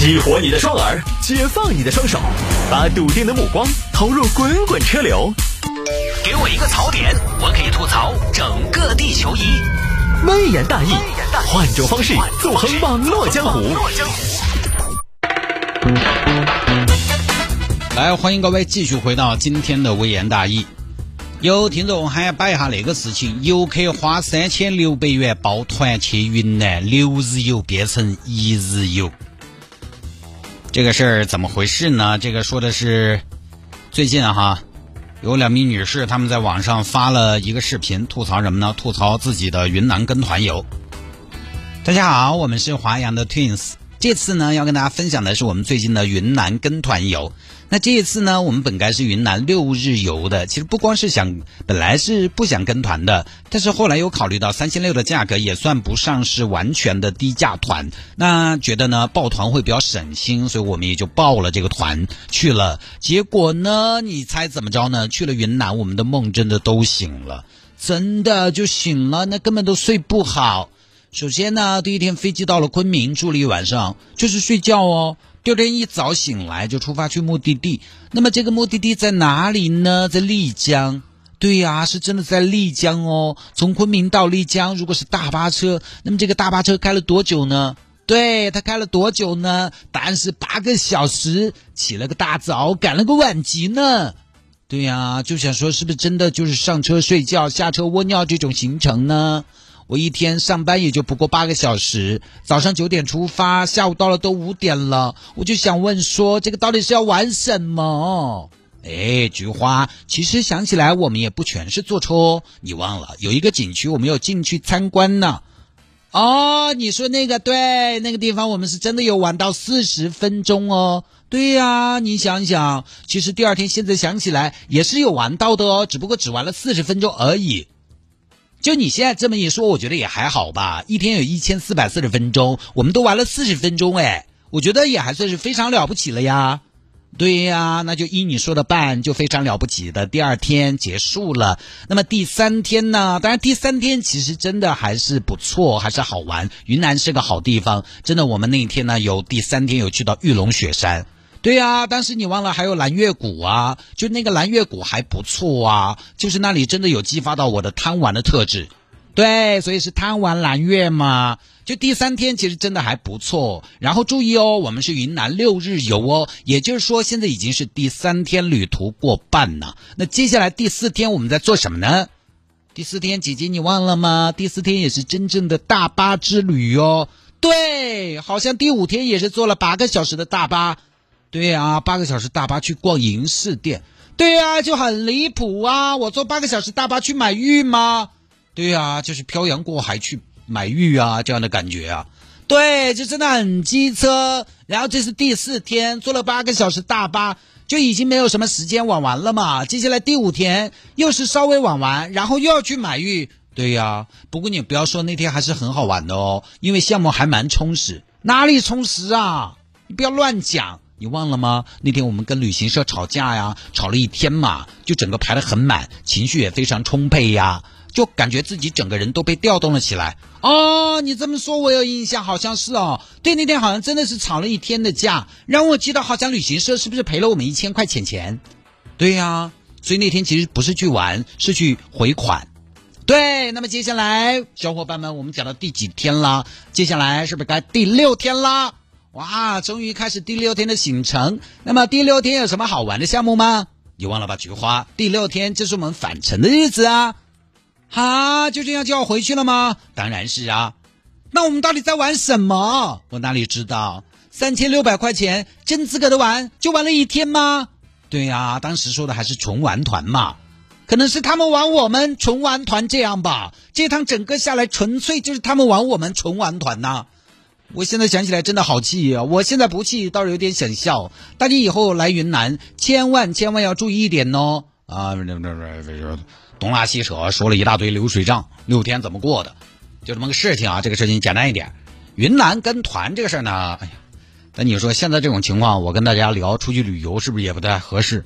激活你的双耳，解放你的双手，把笃定的目光投入滚滚车流。给我一个槽点，我可以吐槽整个地球仪。微言大义，换种方式纵横网络江湖。来，欢迎各位继续回到今天的微言大义。有听众还摆一下那个事情：游客花三千六百元报团去云南，六日游变成一日游。这个事儿怎么回事呢？这个说的是最近哈，有两名女士，她们在网上发了一个视频，吐槽什么呢？吐槽自己的云南跟团游。大家好，我们是华阳的 Twins，这次呢要跟大家分享的是我们最近的云南跟团游。那这一次呢，我们本该是云南六日游的，其实不光是想，本来是不想跟团的，但是后来又考虑到三千六的价格也算不上是完全的低价团，那觉得呢报团会比较省心，所以我们也就报了这个团去了。结果呢，你猜怎么着呢？去了云南，我们的梦真的都醒了，真的就醒了，那根本都睡不好。首先呢，第一天飞机到了昆明，住了一晚上，就是睡觉哦。第二天一早醒来就出发去目的地，那么这个目的地在哪里呢？在丽江。对呀，是真的在丽江哦。从昆明到丽江，如果是大巴车，那么这个大巴车开了多久呢？对，它开了多久呢？答案是八个小时，起了个大早，赶了个晚集呢。对呀，就想说是不是真的就是上车睡觉，下车窝尿这种行程呢？我一天上班也就不过八个小时，早上九点出发，下午到了都五点了，我就想问说，这个到底是要玩什么？哎，菊花，其实想起来我们也不全是坐车哦，你忘了有一个景区我们要进去参观呢。哦，你说那个对，那个地方我们是真的有玩到四十分钟哦。对呀，你想想，其实第二天现在想起来也是有玩到的哦，只不过只玩了四十分钟而已。就你现在这么一说，我觉得也还好吧。一天有一千四百四十分钟，我们都玩了四十分钟，哎，我觉得也还算是非常了不起了呀。对呀，那就依你说的办，就非常了不起的。第二天结束了，那么第三天呢？当然，第三天其实真的还是不错，还是好玩。云南是个好地方，真的。我们那一天呢，有第三天有去到玉龙雪山。对呀，但是你忘了还有蓝月谷啊，就那个蓝月谷还不错啊，就是那里真的有激发到我的贪玩的特质，对，所以是贪玩蓝月嘛。就第三天其实真的还不错，然后注意哦，我们是云南六日游哦，也就是说现在已经是第三天旅途过半了。那接下来第四天我们在做什么呢？第四天姐姐你忘了吗？第四天也是真正的大巴之旅哦。对，好像第五天也是坐了八个小时的大巴。对呀，八个小时大巴去逛银饰店，对呀，就很离谱啊！我坐八个小时大巴去买玉吗？对呀，就是漂洋过海去买玉啊，这样的感觉啊。对，就真的很机车。然后这是第四天，坐了八个小时大巴，就已经没有什么时间玩完了嘛。接下来第五天又是稍微玩完，然后又要去买玉。对呀，不过你不要说那天还是很好玩的哦，因为项目还蛮充实。哪里充实啊？你不要乱讲。你忘了吗？那天我们跟旅行社吵架呀，吵了一天嘛，就整个排得很满，情绪也非常充沛呀，就感觉自己整个人都被调动了起来。哦，你这么说，我有印象，好像是哦。对，那天好像真的是吵了一天的架，让我记得好像旅行社是不是赔了我们一千块钱钱？对呀，所以那天其实不是去玩，是去回款。对，那么接下来小伙伴们，我们讲到第几天了？接下来是不是该第六天啦？哇，终于开始第六天的行程。那么第六天有什么好玩的项目吗？你忘了吧，菊花？第六天就是我们返程的日子啊！哈，就这样就要回去了吗？当然是啊。那我们到底在玩什么？我哪里知道？三千六百块钱，真资格的玩，就玩了一天吗？对呀，当时说的还是纯玩团嘛。可能是他们玩我们纯玩团这样吧。这趟整个下来，纯粹就是他们玩我们纯玩团呐。我现在想起来真的好气啊！我现在不气，倒是有点想笑。大家以后来云南，千万千万要注意一点哦！啊，这这这这东拉西扯说了一大堆流水账，六天怎么过的？就这么个事情啊！这个事情简单一点。云南跟团这个事儿呢，哎呀，那你说现在这种情况，我跟大家聊出去旅游是不是也不太合适？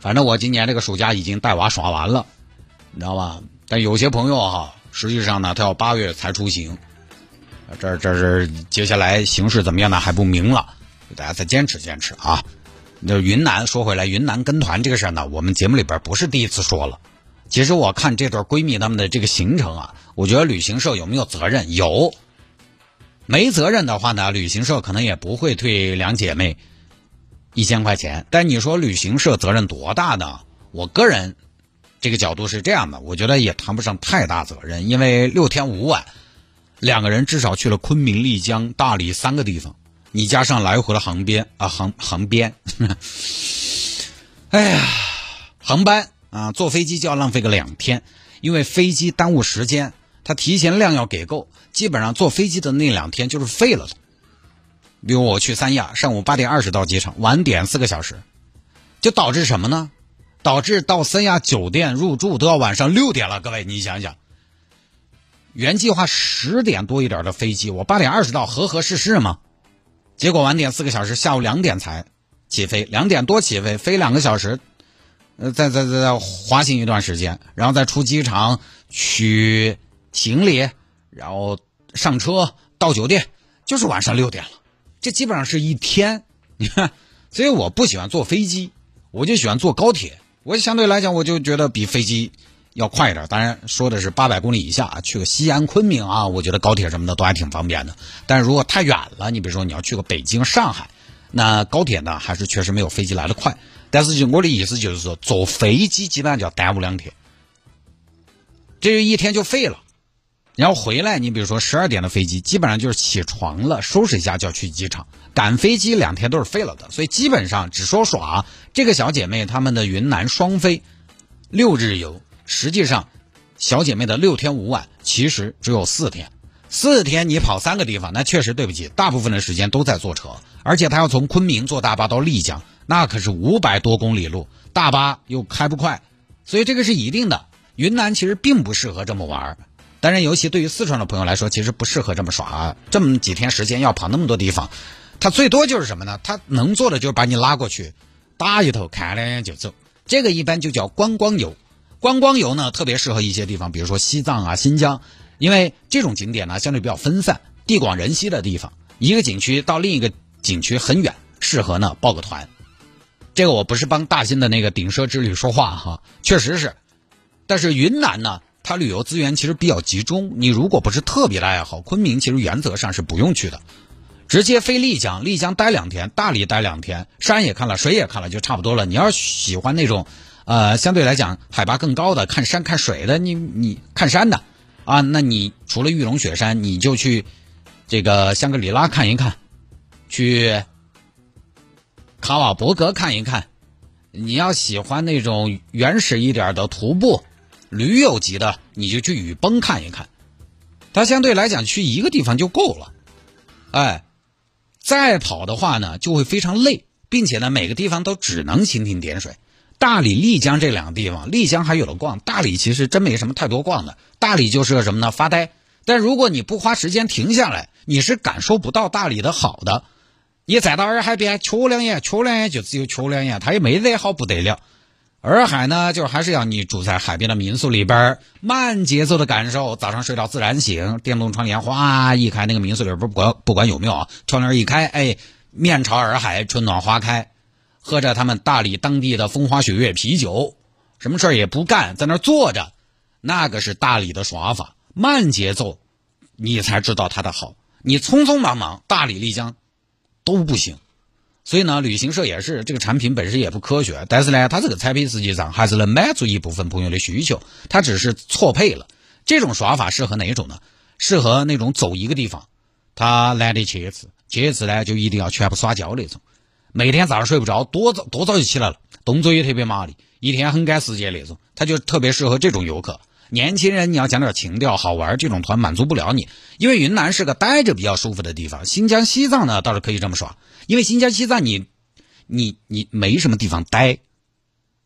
反正我今年这个暑假已经带娃耍完了，你知道吧？但有些朋友哈，实际上呢，他要八月才出行。这这是接下来形势怎么样呢？还不明了。大家再坚持坚持啊。那云南说回来，云南跟团这个事儿呢，我们节目里边不是第一次说了。其实我看这对闺蜜她们的这个行程啊，我觉得旅行社有没有责任？有。没责任的话呢，旅行社可能也不会退两姐妹一千块钱。但你说旅行社责任多大呢？我个人这个角度是这样的，我觉得也谈不上太大责任，因为六天五晚，两个人至少去了昆明、丽江、大理三个地方，你加上来回的航边啊航航边，哎呀，航班。啊，坐飞机就要浪费个两天，因为飞机耽误时间，它提前量要给够，基本上坐飞机的那两天就是废了的。比如我去三亚，上午八点二十到机场，晚点四个小时，就导致什么呢？导致到三亚酒店入住都要晚上六点了。各位，你想想，原计划十点多一点的飞机，我八点二十到，合合适适吗？结果晚点四个小时，下午两点才起飞，两点多起飞，飞两个小时。呃，再再再再滑行一段时间，然后再出机场取行李，然后上车到酒店，就是晚上六点了。这基本上是一天，你看，所以我不喜欢坐飞机，我就喜欢坐高铁。我相对来讲，我就觉得比飞机要快一点。当然，说的是八百公里以下啊，去个西安、昆明啊，我觉得高铁什么的都还挺方便的。但是如果太远了，你比如说你要去个北京、上海，那高铁呢，还是确实没有飞机来的快。但是就我的意思就是说，坐飞机基本上就要耽误两天，这一天就废了。然后回来，你比如说十二点的飞机，基本上就是起床了，收拾一下就要去机场，赶飞机两天都是废了的。所以基本上只说耍。这个小姐妹她们的云南双飞六日游，实际上小姐妹的六天五晚其实只有四天。四天你跑三个地方，那确实对不起，大部分的时间都在坐车，而且她要从昆明坐大巴到丽江。那可是五百多公里路，大巴又开不快，所以这个是一定的。云南其实并不适合这么玩儿，当然，尤其对于四川的朋友来说，其实不适合这么耍。这么几天时间要跑那么多地方，他最多就是什么呢？他能做的就是把你拉过去，打一头看两眼就走。这个一般就叫观光游。观光游呢，特别适合一些地方，比如说西藏啊、新疆，因为这种景点呢相对比较分散，地广人稀的地方，一个景区到另一个景区很远，适合呢报个团。这个我不是帮大兴的那个顶奢之旅说话哈，确实是，但是云南呢，它旅游资源其实比较集中。你如果不是特别的爱好，昆明其实原则上是不用去的，直接飞丽江，丽江待两天，大理待两天，山也看了，水也看了，就差不多了。你要喜欢那种，呃，相对来讲海拔更高的，看山看水的，你你看山的，啊，那你除了玉龙雪山，你就去这个香格里拉看一看，去。卡瓦伯格看一看，你要喜欢那种原始一点的徒步、驴友级的，你就去雨崩看一看。它相对来讲去一个地方就够了，哎，再跑的话呢就会非常累，并且呢每个地方都只能蜻蜓点水。大理、丽江这两个地方，丽江还有的逛，大理其实真没什么太多逛的。大理就是个什么呢？发呆。但如果你不花时间停下来，你是感受不到大理的好的。你再到洱海边，瞧两眼，瞧两眼就只有瞧两眼，它也没得好不得了。洱海呢，就还是要你住在海边的民宿里边，慢节奏的感受，早上睡到自然醒，电动窗帘哗一开，那个民宿里边不管不管有没有啊，窗帘一开，哎，面朝洱海，春暖花开，喝着他们大理当地的风花雪月啤酒，什么事儿也不干，在那坐着，那个是大理的耍法，慢节奏，你才知道它的好。你匆匆忙忙，大理丽江。都不行，所以呢，旅行社也是这个产品本身也不科学，但是呢，它这个产品实际上还是能满足一部分朋友的需求，它只是错配了。这种耍法适合哪一种呢？适合那种走一个地方，他懒得去一次，去一次呢就一定要全部耍焦那种，每天早上睡不着，多早多早就起来了，动作也特别麻利，一天很赶时间那种，他就特别适合这种游客。年轻人，你要讲点情调、好玩，这种团满足不了你，因为云南是个待着比较舒服的地方。新疆、西藏呢，倒是可以这么耍，因为新疆、西藏你，你你没什么地方待。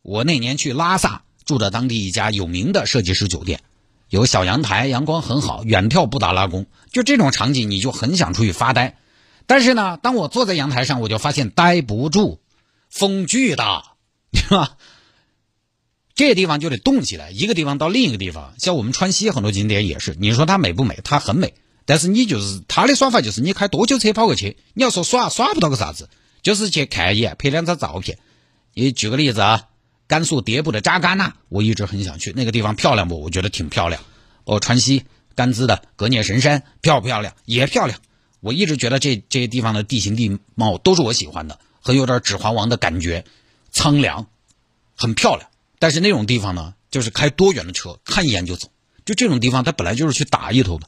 我那年去拉萨，住的当地一家有名的设计师酒店，有小阳台，阳光很好，远眺布达拉宫，就这种场景，你就很想出去发呆。但是呢，当我坐在阳台上，我就发现待不住，风巨大，是吧？这地方就得动起来，一个地方到另一个地方，像我们川西很多景点也是。你说它美不美？它很美，但是你就是它的耍法就是你开多久车跑过去。你要说耍耍不到个啥子，就是去看一眼，拍两张照片。你举个例子啊，甘肃迭部的扎尕那，我一直很想去那个地方，漂亮不？我觉得挺漂亮。哦，川西甘孜的格聂神山漂不漂亮？也漂亮。我一直觉得这这些地方的地形地貌都是我喜欢的，很有点《指环王》的感觉，苍凉，很漂亮。但是那种地方呢，就是开多远的车，看一眼就走。就这种地方，它本来就是去打一头的，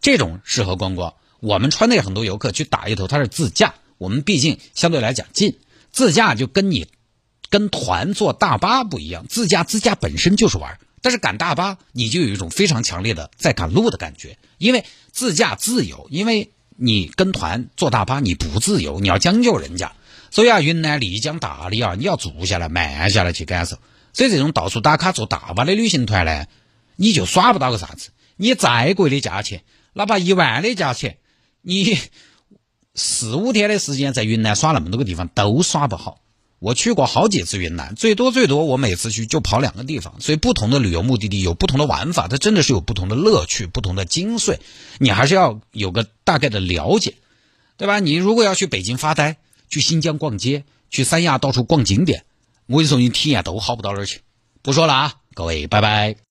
这种适合观光。我们川内很多游客去打一头，他是自驾。我们毕竟相对来讲近，自驾就跟你跟团坐大巴不一样。自驾自驾本身就是玩，但是赶大巴你就有一种非常强烈的在赶路的感觉，因为自驾自由，因为。你跟团坐大巴，你不自由，你要将就人家。所以啊，云南丽江大理啊，你要住下来、慢下来去感受。所以这种到处打卡坐大巴的旅行团呢，你就耍不到个啥子。你再贵的价钱，哪怕一万的价钱，你四五天的时间在云南耍那么多个地方都耍不好。我去过好几次云南，最多最多我每次去就跑两个地方，所以不同的旅游目的地有不同的玩法，它真的是有不同的乐趣、不同的精髓，你还是要有个大概的了解，对吧？你如果要去北京发呆，去新疆逛街，去三亚到处逛景点，我跟你说，你体验都好不到哪儿去。不说了啊，各位，拜拜。